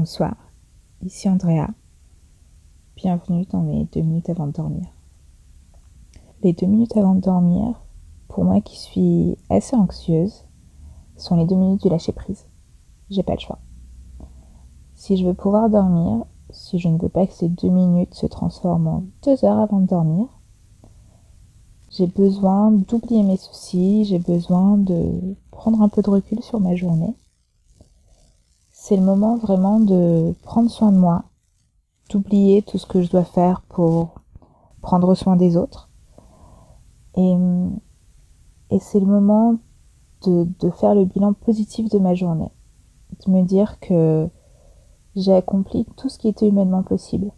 Bonsoir, ici Andrea. Bienvenue dans mes deux minutes avant de dormir. Les deux minutes avant de dormir, pour moi qui suis assez anxieuse, sont les deux minutes du lâcher prise. J'ai pas le choix. Si je veux pouvoir dormir, si je ne veux pas que ces deux minutes se transforment en deux heures avant de dormir, j'ai besoin d'oublier mes soucis, j'ai besoin de prendre un peu de recul sur ma journée c'est le moment vraiment de prendre soin de moi, d'oublier tout ce que je dois faire pour prendre soin des autres. Et, c'est le moment de, de, faire le bilan positif de ma journée. De me dire que j'ai accompli tout ce qui était humainement possible.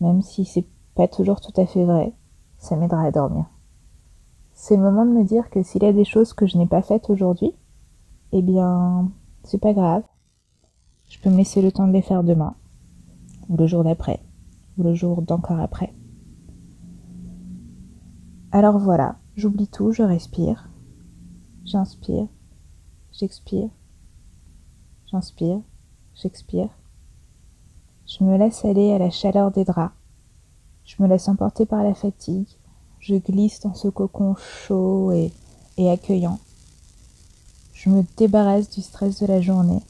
Même si c'est pas toujours tout à fait vrai, ça m'aidera à dormir. C'est le moment de me dire que s'il y a des choses que je n'ai pas faites aujourd'hui, eh bien, c'est pas grave. Je peux me laisser le temps de les faire demain, ou le jour d'après, ou le jour d'encore après. Alors voilà, j'oublie tout, je respire, j'inspire, j'expire, j'inspire, j'expire. Je me laisse aller à la chaleur des draps, je me laisse emporter par la fatigue, je glisse dans ce cocon chaud et, et accueillant. Je me débarrasse du stress de la journée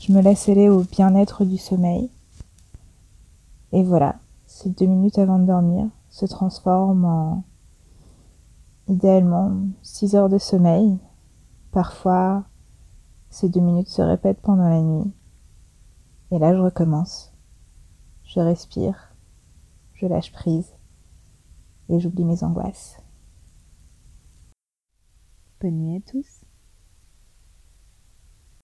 je me laisse aller au bien-être du sommeil. Et voilà, ces deux minutes avant de dormir se transforment en idéalement six heures de sommeil. Parfois, ces deux minutes se répètent pendant la nuit. Et là, je recommence. Je respire, je lâche prise et j'oublie mes angoisses. Bonne nuit à tous.